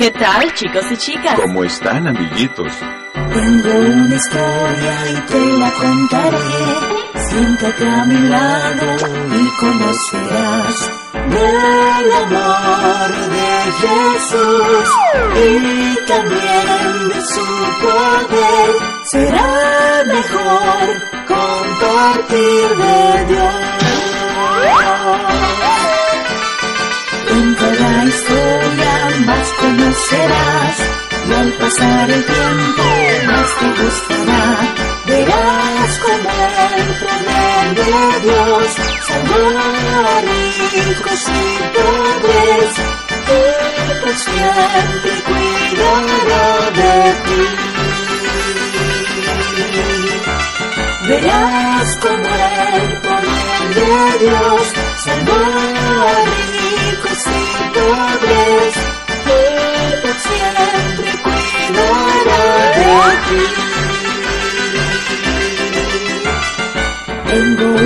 ¿Qué tal, chicos y chicas? ¿Cómo están, amiguitos? Tengo una historia y te la contaré. Siéntate a mi lado y conocerás del amor de Jesús y también de su poder. Será mejor compartir de Dios. En cada historia más conocerás y al pasar el tiempo más te gustará. Verás como el poder de Dios salvó a ricos y pobres y por siempre cuidará de ti. Verás como el poder de Dios salvó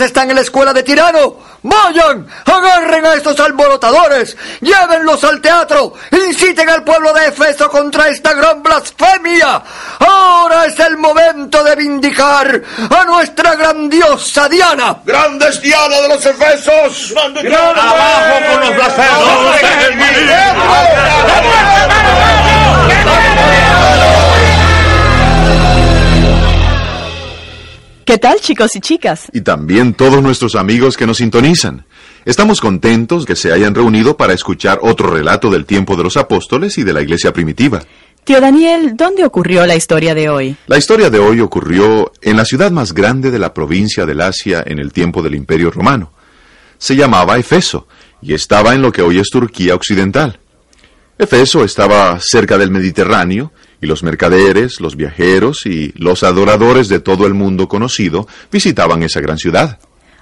Están en la escuela de Tirano. Vayan, agarren a estos alborotadores, llévenlos al teatro, inciten al pueblo de Efeso contra esta gran blasfemia. Ahora es el momento de vindicar a nuestra grandiosa Diana. ¡Grandes Diana de los Efesos! ¡Abajo con los blasfemos! ¿Qué tal, chicos y chicas? Y también todos nuestros amigos que nos sintonizan. Estamos contentos que se hayan reunido para escuchar otro relato del tiempo de los apóstoles y de la iglesia primitiva. Tío Daniel, ¿dónde ocurrió la historia de hoy? La historia de hoy ocurrió en la ciudad más grande de la provincia del Asia en el tiempo del Imperio Romano. Se llamaba Efeso y estaba en lo que hoy es Turquía Occidental. Efeso estaba cerca del Mediterráneo y los mercaderes, los viajeros y los adoradores de todo el mundo conocido visitaban esa gran ciudad.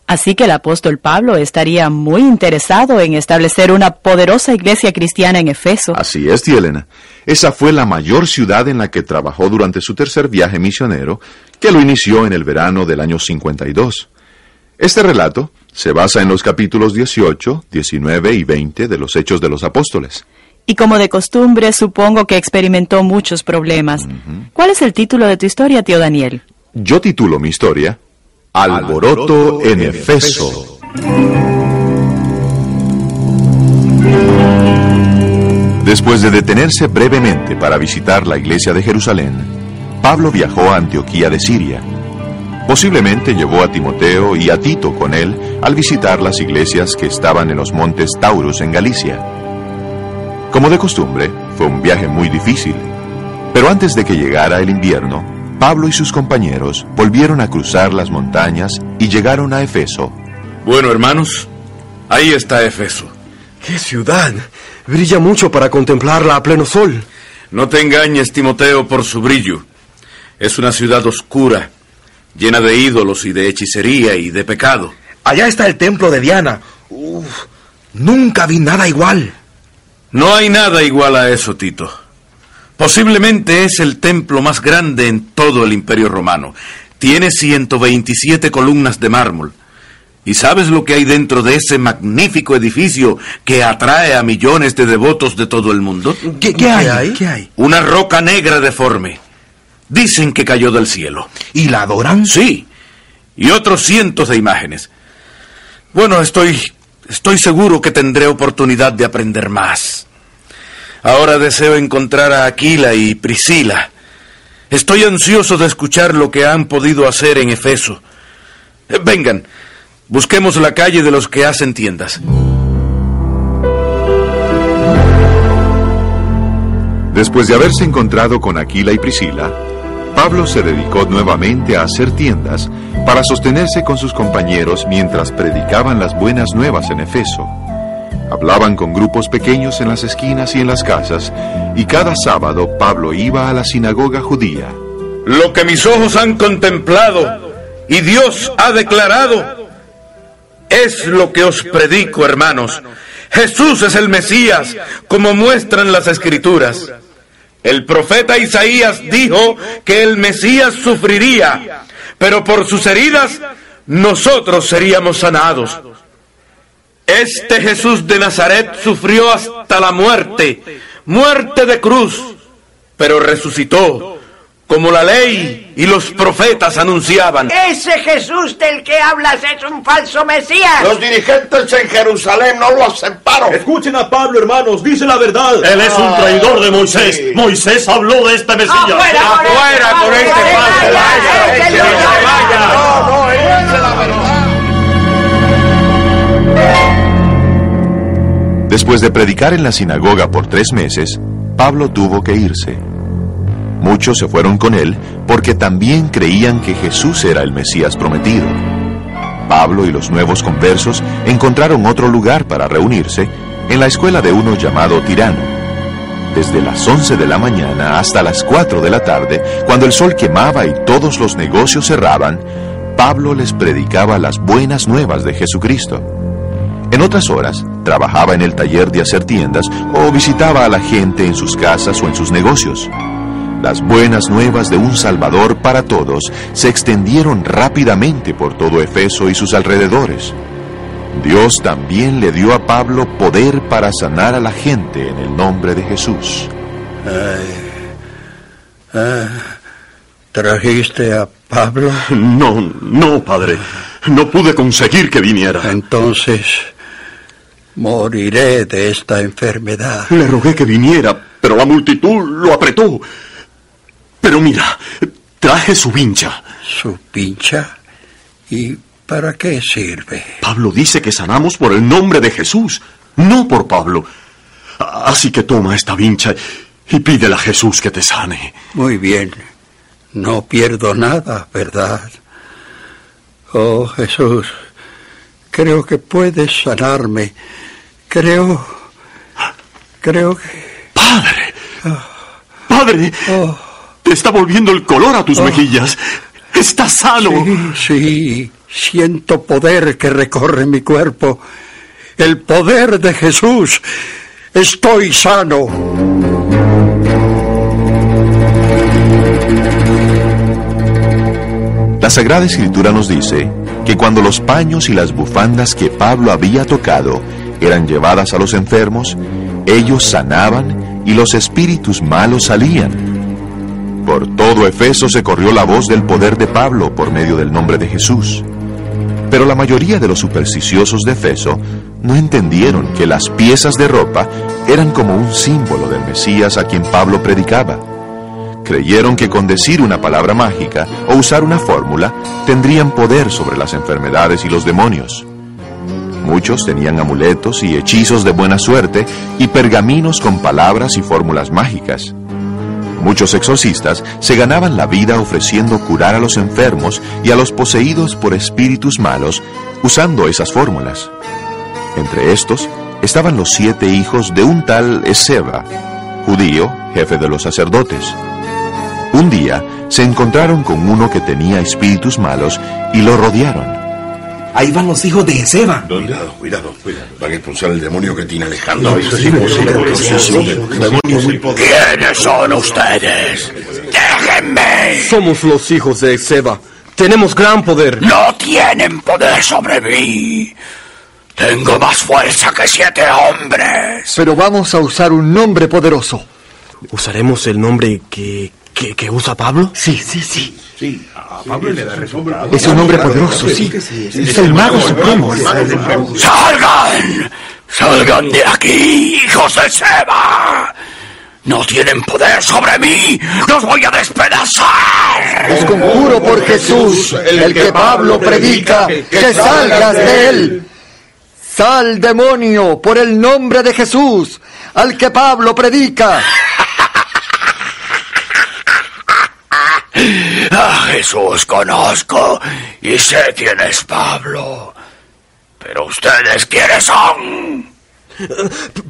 Así que el apóstol Pablo estaría muy interesado en establecer una poderosa iglesia cristiana en Efeso. Así es, tía Elena. Esa fue la mayor ciudad en la que trabajó durante su tercer viaje misionero, que lo inició en el verano del año 52. Este relato se basa en los capítulos 18, 19 y 20 de los Hechos de los Apóstoles. Y como de costumbre, supongo que experimentó muchos problemas. ¿Cuál es el título de tu historia, tío Daniel? Yo titulo mi historia Alboroto en Efeso. Después de detenerse brevemente para visitar la iglesia de Jerusalén, Pablo viajó a Antioquía de Siria. Posiblemente llevó a Timoteo y a Tito con él al visitar las iglesias que estaban en los montes Taurus en Galicia. Como de costumbre, fue un viaje muy difícil, pero antes de que llegara el invierno, Pablo y sus compañeros volvieron a cruzar las montañas y llegaron a Efeso. Bueno, hermanos, ahí está Efeso. ¡Qué ciudad! Brilla mucho para contemplarla a pleno sol. No te engañes, Timoteo, por su brillo. Es una ciudad oscura, llena de ídolos y de hechicería y de pecado. Allá está el templo de Diana. Uf, Nunca vi nada igual. No hay nada igual a eso, Tito. Posiblemente es el templo más grande en todo el Imperio Romano. Tiene 127 columnas de mármol. ¿Y sabes lo que hay dentro de ese magnífico edificio que atrae a millones de devotos de todo el mundo? ¿Qué, qué hay? ¿Qué hay? Una roca negra deforme. Dicen que cayó del cielo. ¿Y la adoran? Sí. Y otros cientos de imágenes. Bueno, estoy estoy seguro que tendré oportunidad de aprender más. Ahora deseo encontrar a Aquila y Priscila. Estoy ansioso de escuchar lo que han podido hacer en Efeso. Eh, Vengan, busquemos la calle de los que hacen tiendas. Después de haberse encontrado con Aquila y Priscila, Pablo se dedicó nuevamente a hacer tiendas para sostenerse con sus compañeros mientras predicaban las buenas nuevas en Efeso. Hablaban con grupos pequeños en las esquinas y en las casas, y cada sábado Pablo iba a la sinagoga judía. Lo que mis ojos han contemplado y Dios ha declarado es lo que os predico, hermanos. Jesús es el Mesías, como muestran las escrituras. El profeta Isaías dijo que el Mesías sufriría, pero por sus heridas nosotros seríamos sanados. Este Jesús de Nazaret sufrió hasta la muerte, muerte de cruz, pero resucitó, como la ley y los profetas anunciaban. Ese Jesús del que hablas es un falso Mesías. Los dirigentes en Jerusalén no lo aceptaron. Escuchen a Pablo, hermanos, dice la verdad. Él es un traidor de Moisés. sí. Moisés habló de este Mesías. ¡Afuera con este Afuera con este ¡Que se falso! vaya, ¡Que ¡Que se se vaya! vaya! No, no, él dice la verdad. Después de predicar en la sinagoga por tres meses, Pablo tuvo que irse. Muchos se fueron con él porque también creían que Jesús era el Mesías prometido. Pablo y los nuevos conversos encontraron otro lugar para reunirse en la escuela de uno llamado Tirano. Desde las 11 de la mañana hasta las 4 de la tarde, cuando el sol quemaba y todos los negocios cerraban, Pablo les predicaba las buenas nuevas de Jesucristo. En otras horas, trabajaba en el taller de hacer tiendas o visitaba a la gente en sus casas o en sus negocios. Las buenas nuevas de un Salvador para todos se extendieron rápidamente por todo Efeso y sus alrededores. Dios también le dio a Pablo poder para sanar a la gente en el nombre de Jesús. ¿Trajiste a Pablo? No, no, padre. No pude conseguir que viniera. Entonces moriré de esta enfermedad. Le rogué que viniera, pero la multitud lo apretó. Pero mira, traje su vincha. ¿Su pincha? ¿Y para qué sirve? Pablo dice que sanamos por el nombre de Jesús, no por Pablo. Así que toma esta vincha y pídele a Jesús que te sane. Muy bien. No pierdo nada, ¿verdad? Oh Jesús, creo que puedes sanarme. Creo... Creo que... Padre, padre, te está volviendo el color a tus mejillas. Estás sano. Sí, sí, siento poder que recorre mi cuerpo. El poder de Jesús. Estoy sano. La Sagrada Escritura nos dice que cuando los paños y las bufandas que Pablo había tocado eran llevadas a los enfermos, ellos sanaban y los espíritus malos salían. Por todo Efeso se corrió la voz del poder de Pablo por medio del nombre de Jesús. Pero la mayoría de los supersticiosos de Efeso no entendieron que las piezas de ropa eran como un símbolo del Mesías a quien Pablo predicaba. Creyeron que con decir una palabra mágica o usar una fórmula tendrían poder sobre las enfermedades y los demonios. Muchos tenían amuletos y hechizos de buena suerte y pergaminos con palabras y fórmulas mágicas. Muchos exorcistas se ganaban la vida ofreciendo curar a los enfermos y a los poseídos por espíritus malos usando esas fórmulas. Entre estos estaban los siete hijos de un tal Eseba, judío, jefe de los sacerdotes. Un día se encontraron con uno que tenía espíritus malos y lo rodearon. Ahí van los hijos de Seba. Cuidado, cuidado, cuidado. Van a expulsar el demonio que tiene Alejandro. No, eso es imposible. Demonio muy poderoso. ¿Quiénes son ustedes? Déjenme. Somos los hijos de Seba. Tenemos gran poder. No tienen poder sobre mí. Tengo más fuerza que siete hombres. Pero vamos a usar un nombre poderoso. ¿Usaremos el nombre que, que, que usa Pablo? Sí, sí, sí. Sí, a Pablo le da resultado. Es un nombre poderoso, sí. Es el mago supremo. ¡Salgan! ¡Salgan de aquí, hijos de Seba! No tienen poder sobre mí. ¡Los voy a despedazar! Os conjuro por Jesús, el que Pablo predica, que salgas de él. Sal, demonio, por el nombre de Jesús, al que Pablo predica. A Jesús conozco y sé quién es Pablo. Pero ustedes quiénes son.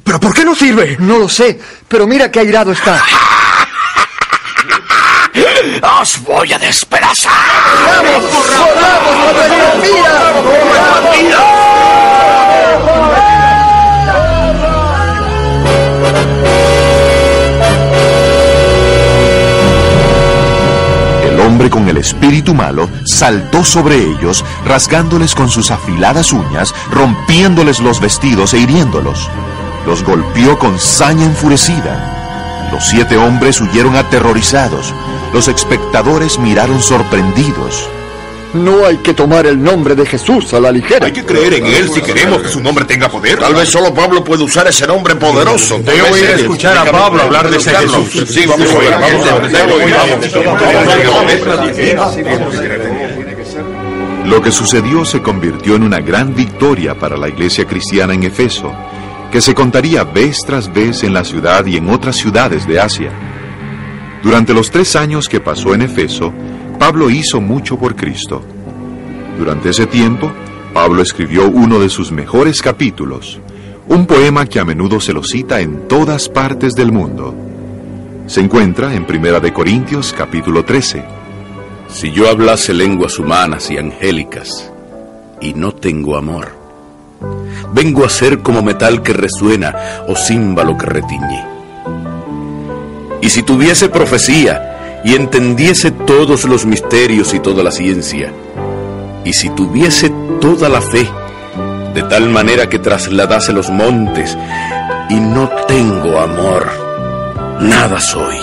¿Pero por qué no sirve? No lo sé, pero mira qué airado está. ¡Os voy a despedazar! ¡Vamos! El hombre con el espíritu malo saltó sobre ellos, rasgándoles con sus afiladas uñas, rompiéndoles los vestidos e hiriéndolos. Los golpeó con saña enfurecida. Los siete hombres huyeron aterrorizados. Los espectadores miraron sorprendidos. No hay que tomar el nombre de Jesús a la ligera. Hay que creer en él si queremos que su nombre tenga poder. Tal vez solo Pablo puede usar ese nombre poderoso. Debo ir a escuchar a Pablo hablar de ese Jesús. Sí, vamos a ver, vamos a ver. Lo que sucedió se convirtió en una gran victoria para la iglesia cristiana en Efeso, que se contaría vez tras vez en la ciudad y en otras ciudades de Asia. Durante los tres años que pasó en Efeso, Pablo hizo mucho por Cristo. Durante ese tiempo, Pablo escribió uno de sus mejores capítulos, un poema que a menudo se lo cita en todas partes del mundo. Se encuentra en Primera de Corintios capítulo 13. Si yo hablase lenguas humanas y angélicas y no tengo amor, vengo a ser como metal que resuena o címbalo que retiñe. Y si tuviese profecía y entendiese todos los misterios y toda la ciencia, y si tuviese toda la fe, de tal manera que trasladase los montes, y no tengo amor, nada soy.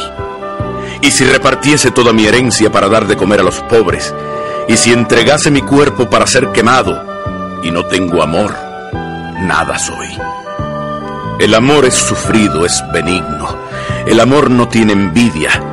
Y si repartiese toda mi herencia para dar de comer a los pobres, y si entregase mi cuerpo para ser quemado, y no tengo amor, nada soy. El amor es sufrido, es benigno. El amor no tiene envidia.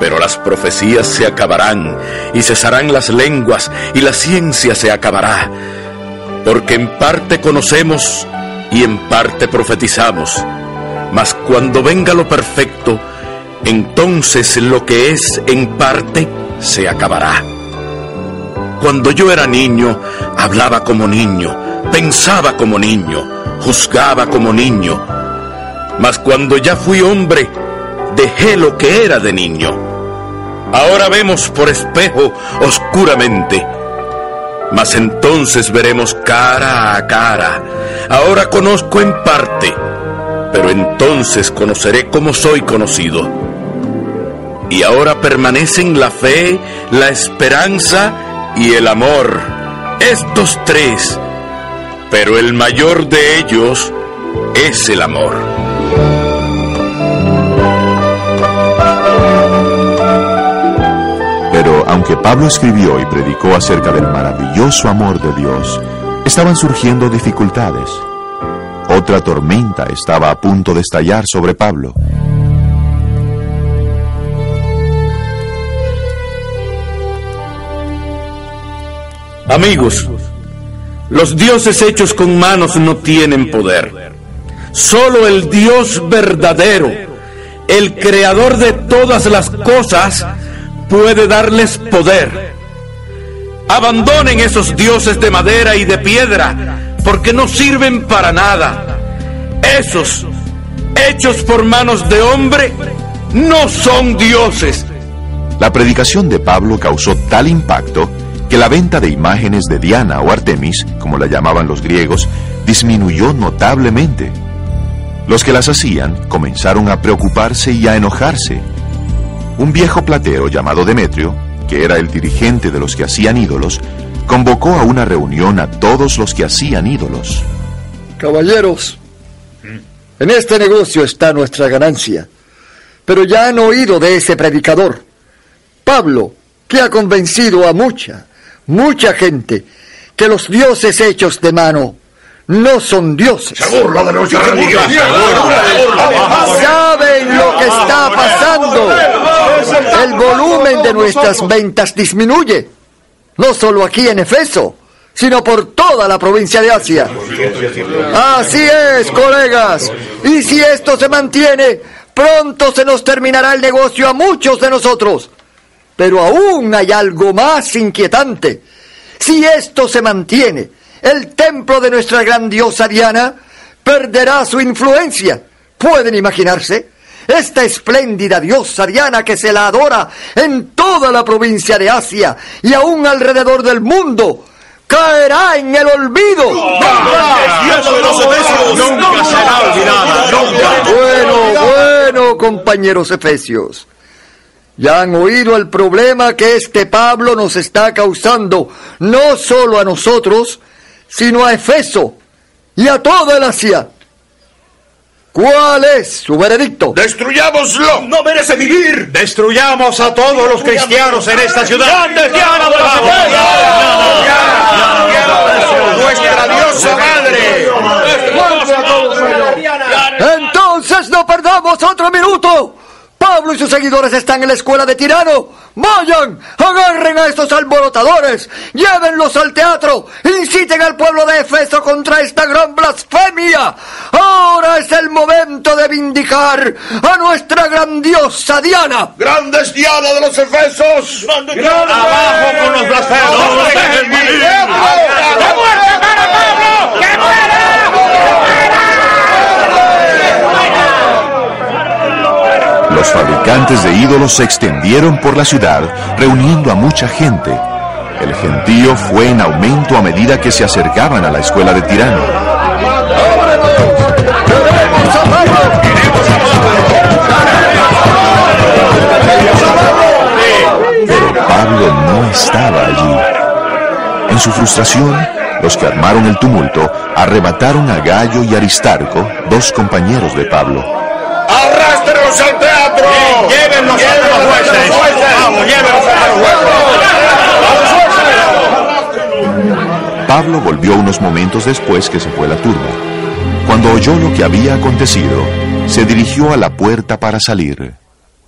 Pero las profecías se acabarán y cesarán las lenguas y la ciencia se acabará. Porque en parte conocemos y en parte profetizamos. Mas cuando venga lo perfecto, entonces lo que es en parte se acabará. Cuando yo era niño, hablaba como niño, pensaba como niño, juzgaba como niño. Mas cuando ya fui hombre, dejé lo que era de niño. Ahora vemos por espejo oscuramente, mas entonces veremos cara a cara. Ahora conozco en parte, pero entonces conoceré como soy conocido. Y ahora permanecen la fe, la esperanza y el amor, estos tres, pero el mayor de ellos es el amor. Aunque Pablo escribió y predicó acerca del maravilloso amor de Dios, estaban surgiendo dificultades. Otra tormenta estaba a punto de estallar sobre Pablo. Amigos, los dioses hechos con manos no tienen poder. Solo el Dios verdadero, el creador de todas las cosas, puede darles poder. Abandonen esos dioses de madera y de piedra, porque no sirven para nada. Esos, hechos por manos de hombre, no son dioses. La predicación de Pablo causó tal impacto que la venta de imágenes de Diana o Artemis, como la llamaban los griegos, disminuyó notablemente. Los que las hacían comenzaron a preocuparse y a enojarse. Un viejo platero llamado Demetrio, que era el dirigente de los que hacían ídolos, convocó a una reunión a todos los que hacían ídolos. Caballeros, en este negocio está nuestra ganancia. Pero ya han oído de ese predicador, Pablo, que ha convencido a mucha, mucha gente que los dioses hechos de mano no son dioses. Se burla de nuestra religión. ¿Saben lo que está pasando? El volumen de nuestras ventas disminuye. No solo aquí en Efeso, sino por toda la provincia de Asia. Así es, colegas. Y si esto se mantiene, pronto se nos terminará el negocio a muchos de nosotros. Pero aún hay algo más inquietante. Si esto se mantiene, el templo de nuestra gran diosa Diana perderá su influencia. ¿Pueden imaginarse? Esta espléndida diosa Diana que se la adora en toda la provincia de Asia y aún alrededor del mundo, caerá en el olvido. Nunca será olvidada, nunca. Bueno, bueno, compañeros efesios. Ya han oído el problema que este Pablo nos está causando, no solo a nosotros, sino a Efeso y a toda el Asia. ¿Cuál es su veredicto? ¡Destruyámoslo! ¡No merece vivir! Destruyamos a todos los cristianos en esta ciudad. ¡Grande Diana de los ¡Nuestra diosa madre! Entonces no perdamos otro minuto. Pablo y sus seguidores están en la escuela de tirano. Vayan, agarren a estos alborotadores, llévenlos al teatro, inciten al pueblo de Efeso contra esta gran blasfemia. Ahora es el momento de vindicar a nuestra grandiosa Diana. ¡Grandes Diana de los Efesos! Abajo con los blasfemos. ¡Que muera para Pablo! ¡Que muera! Los fabricantes de ídolos se extendieron por la ciudad, reuniendo a mucha gente. El gentío fue en aumento a medida que se acercaban a la escuela de tirano. Pero Pablo no estaba allí. En su frustración, los que armaron el tumulto arrebataron a Gallo y Aristarco, dos compañeros de Pablo. ¡Arrástrenos al teatro! Llévenlos a los jueces. Vamos, llévenlos a los jueces. Pablo volvió unos momentos después que se fue la turba. Cuando oyó lo que había acontecido, se dirigió a la puerta para salir.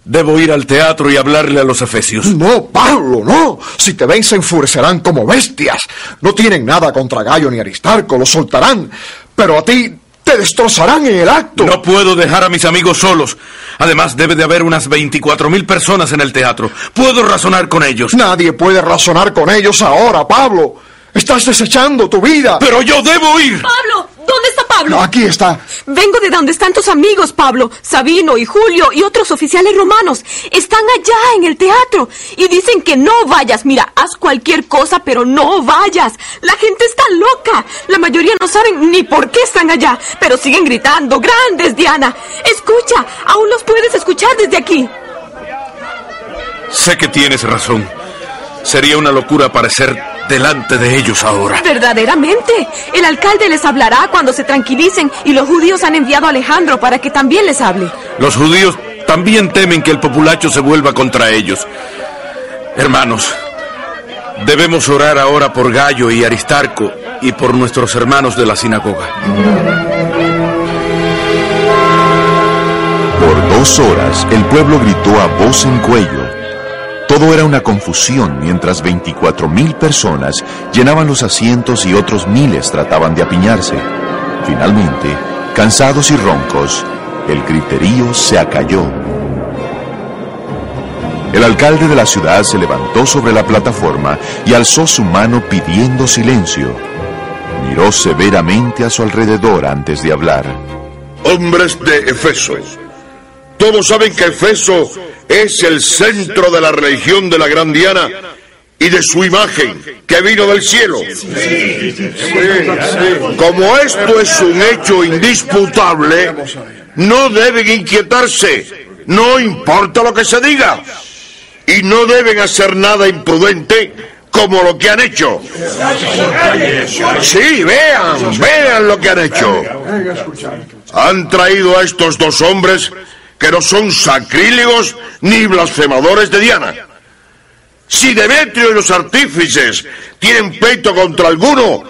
Debo ir al teatro y hablarle a los efesios. No, Pablo, no. Si te ven se enfurecerán como bestias. No tienen nada contra Gallo ni Aristarco, los soltarán. Pero a ti te destrozarán en el acto. No puedo dejar a mis amigos solos. Además, debe de haber unas 24 mil personas en el teatro. Puedo razonar con ellos. Nadie puede razonar con ellos ahora, Pablo. Estás desechando tu vida. Pero yo debo ir. Pablo, ¿dónde está Pablo? No, aquí está. Vengo de donde están tus amigos, Pablo, Sabino y Julio y otros oficiales romanos. Están allá en el teatro y dicen que no vayas. Mira, haz cualquier cosa, pero no vayas. La gente está loca. La mayoría no saben ni por qué están allá, pero siguen gritando, grandes, Diana. Escucha, aún los puedes escuchar desde aquí. Sé que tienes razón. Sería una locura aparecer delante de ellos ahora. Verdaderamente. El alcalde les hablará cuando se tranquilicen y los judíos han enviado a Alejandro para que también les hable. Los judíos también temen que el populacho se vuelva contra ellos. Hermanos, debemos orar ahora por Gallo y Aristarco y por nuestros hermanos de la sinagoga. Por dos horas el pueblo gritó a voz en cuello. Todo era una confusión mientras 24 mil personas llenaban los asientos y otros miles trataban de apiñarse. Finalmente, Cansados y roncos, el griterío se acalló. El alcalde de la ciudad se levantó sobre la plataforma y alzó su mano pidiendo silencio. Miró severamente a su alrededor antes de hablar. Hombres de Efeso, todos saben que Efeso es el centro de la religión de la gran Diana y de su imagen que vino del cielo. Como esto es un hecho indisputable, no deben inquietarse, no importa lo que se diga, y no deben hacer nada imprudente como lo que han hecho. Sí, vean, vean lo que han hecho. Han traído a estos dos hombres que no son sacrílegos ni blasfemadores de Diana. Si Demetrio y los artífices tienen pleito contra alguno,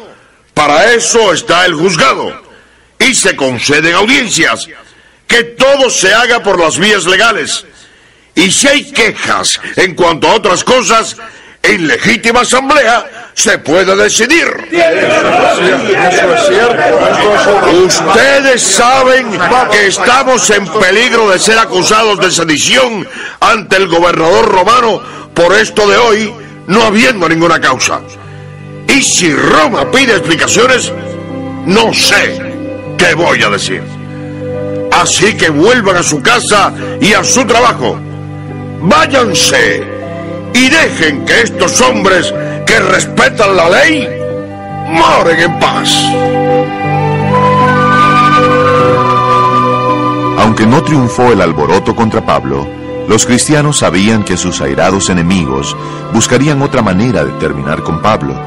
para eso está el juzgado. Y se conceden audiencias. Que todo se haga por las vías legales. Y si hay quejas en cuanto a otras cosas, en legítima asamblea se puede decidir. Ustedes saben que estamos en peligro de ser acusados de sedición ante el gobernador romano por esto de hoy, no habiendo ninguna causa. Y si Roma pide explicaciones, no sé qué voy a decir. Así que vuelvan a su casa y a su trabajo. Váyanse y dejen que estos hombres que respetan la ley moren en paz. Aunque no triunfó el alboroto contra Pablo, los cristianos sabían que sus airados enemigos buscarían otra manera de terminar con Pablo.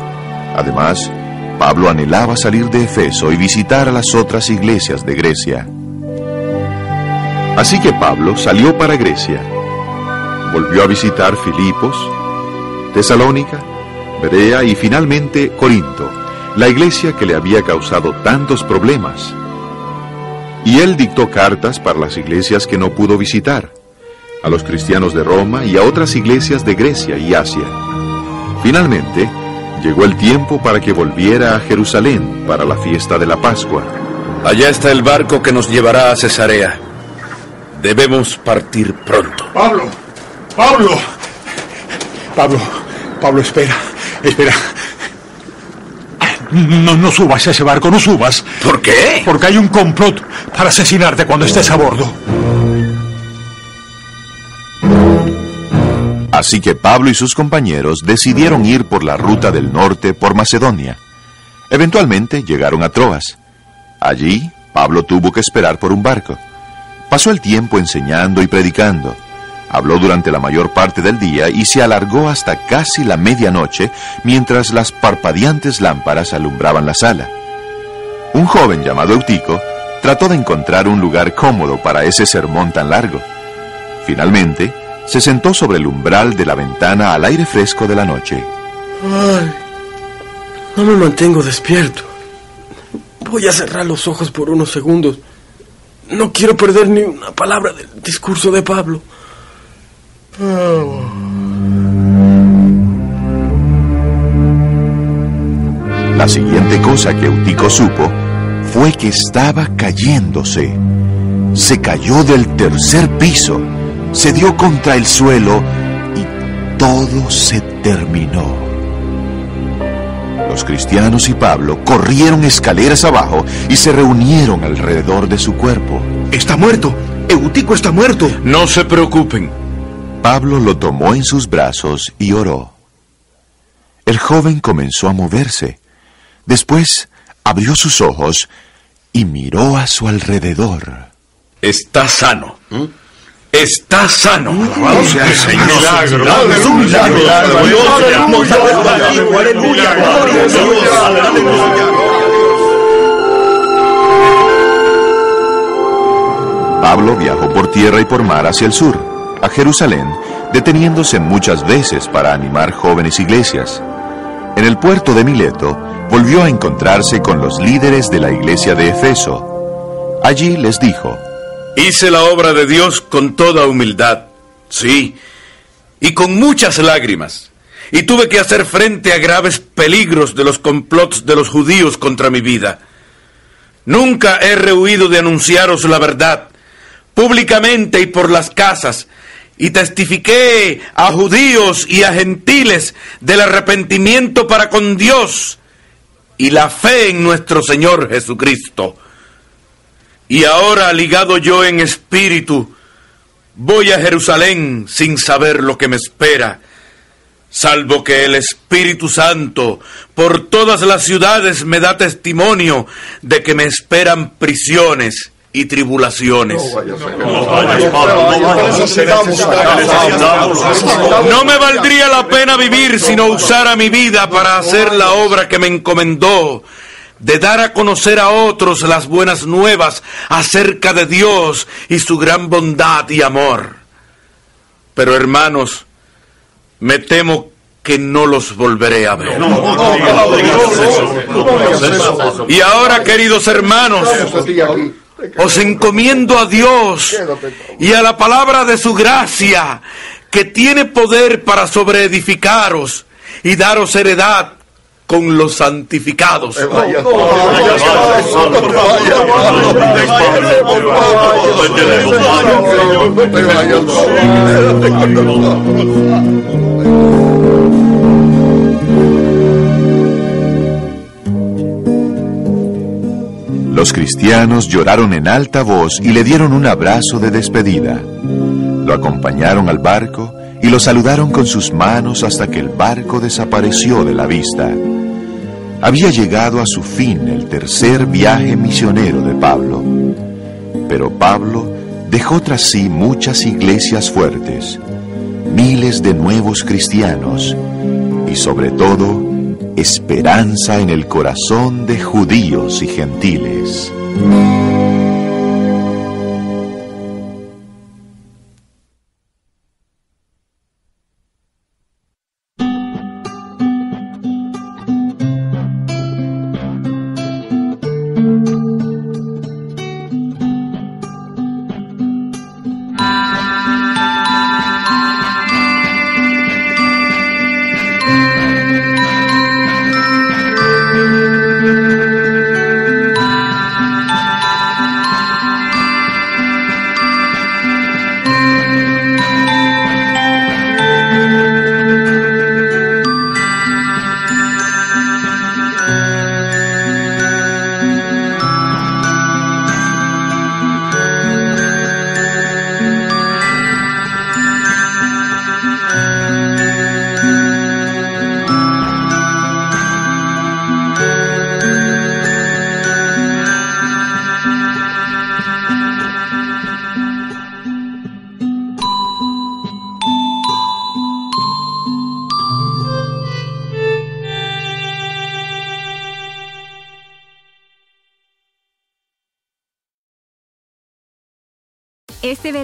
Además, Pablo anhelaba salir de Efeso y visitar a las otras iglesias de Grecia. Así que Pablo salió para Grecia. Volvió a visitar Filipos, Tesalónica, Berea y finalmente Corinto, la iglesia que le había causado tantos problemas. Y él dictó cartas para las iglesias que no pudo visitar, a los cristianos de Roma y a otras iglesias de Grecia y Asia. Finalmente, llegó el tiempo para que volviera a Jerusalén para la fiesta de la Pascua. Allá está el barco que nos llevará a Cesarea. Debemos partir pronto. Pablo, Pablo, Pablo, Pablo, espera, espera. No, no subas a ese barco, no subas. ¿Por qué? Porque hay un complot para asesinarte cuando estés a bordo. Así que Pablo y sus compañeros decidieron ir por la ruta del norte por Macedonia. Eventualmente llegaron a Troas. Allí, Pablo tuvo que esperar por un barco. Pasó el tiempo enseñando y predicando. Habló durante la mayor parte del día y se alargó hasta casi la medianoche mientras las parpadeantes lámparas alumbraban la sala. Un joven llamado Eutico trató de encontrar un lugar cómodo para ese sermón tan largo. Finalmente, se sentó sobre el umbral de la ventana al aire fresco de la noche. Ay, no me mantengo despierto. Voy a cerrar los ojos por unos segundos. No quiero perder ni una palabra del discurso de Pablo. La siguiente cosa que Eutico supo fue que estaba cayéndose. Se cayó del tercer piso, se dio contra el suelo y todo se terminó. Los cristianos y Pablo corrieron escaleras abajo y se reunieron alrededor de su cuerpo. Está muerto. Eutico está muerto. No se preocupen. Pablo lo tomó en sus brazos y oró. El joven comenzó a moverse. Después abrió sus ojos y miró a su alrededor. Está sano. Está sano. Alabado sea el Señor. Milagro. Pablo viajó por tierra y por mar hacia el sur, a Jerusalén, deteniéndose muchas veces para animar jóvenes iglesias. En el puerto de Mileto, volvió a encontrarse con los líderes de la iglesia de Efeso. Allí les dijo, Hice la obra de Dios con toda humildad, sí, y con muchas lágrimas, y tuve que hacer frente a graves peligros de los complots de los judíos contra mi vida. Nunca he rehuido de anunciaros la verdad, públicamente y por las casas, y testifiqué a judíos y a gentiles del arrepentimiento para con Dios y la fe en nuestro Señor Jesucristo. Y ahora, ligado yo en espíritu, voy a Jerusalén sin saber lo que me espera, salvo que el Espíritu Santo por todas las ciudades me da testimonio de que me esperan prisiones y tribulaciones. No me valdría la pena vivir si no usara mi vida para hacer la obra que me encomendó, de dar a conocer a otros las buenas nuevas acerca de Dios y su gran bondad y amor. Pero hermanos, me temo que no los volveré a ver. Y ahora, queridos hermanos, os encomiendo a Dios y a la palabra de su gracia, que tiene poder para sobreedificaros y daros heredad con los santificados. Los cristianos lloraron en alta voz y le dieron un abrazo de despedida. Lo acompañaron al barco y lo saludaron con sus manos hasta que el barco desapareció de la vista. Había llegado a su fin el tercer viaje misionero de Pablo. Pero Pablo dejó tras sí muchas iglesias fuertes, miles de nuevos cristianos y sobre todo esperanza en el corazón de judíos y gentiles.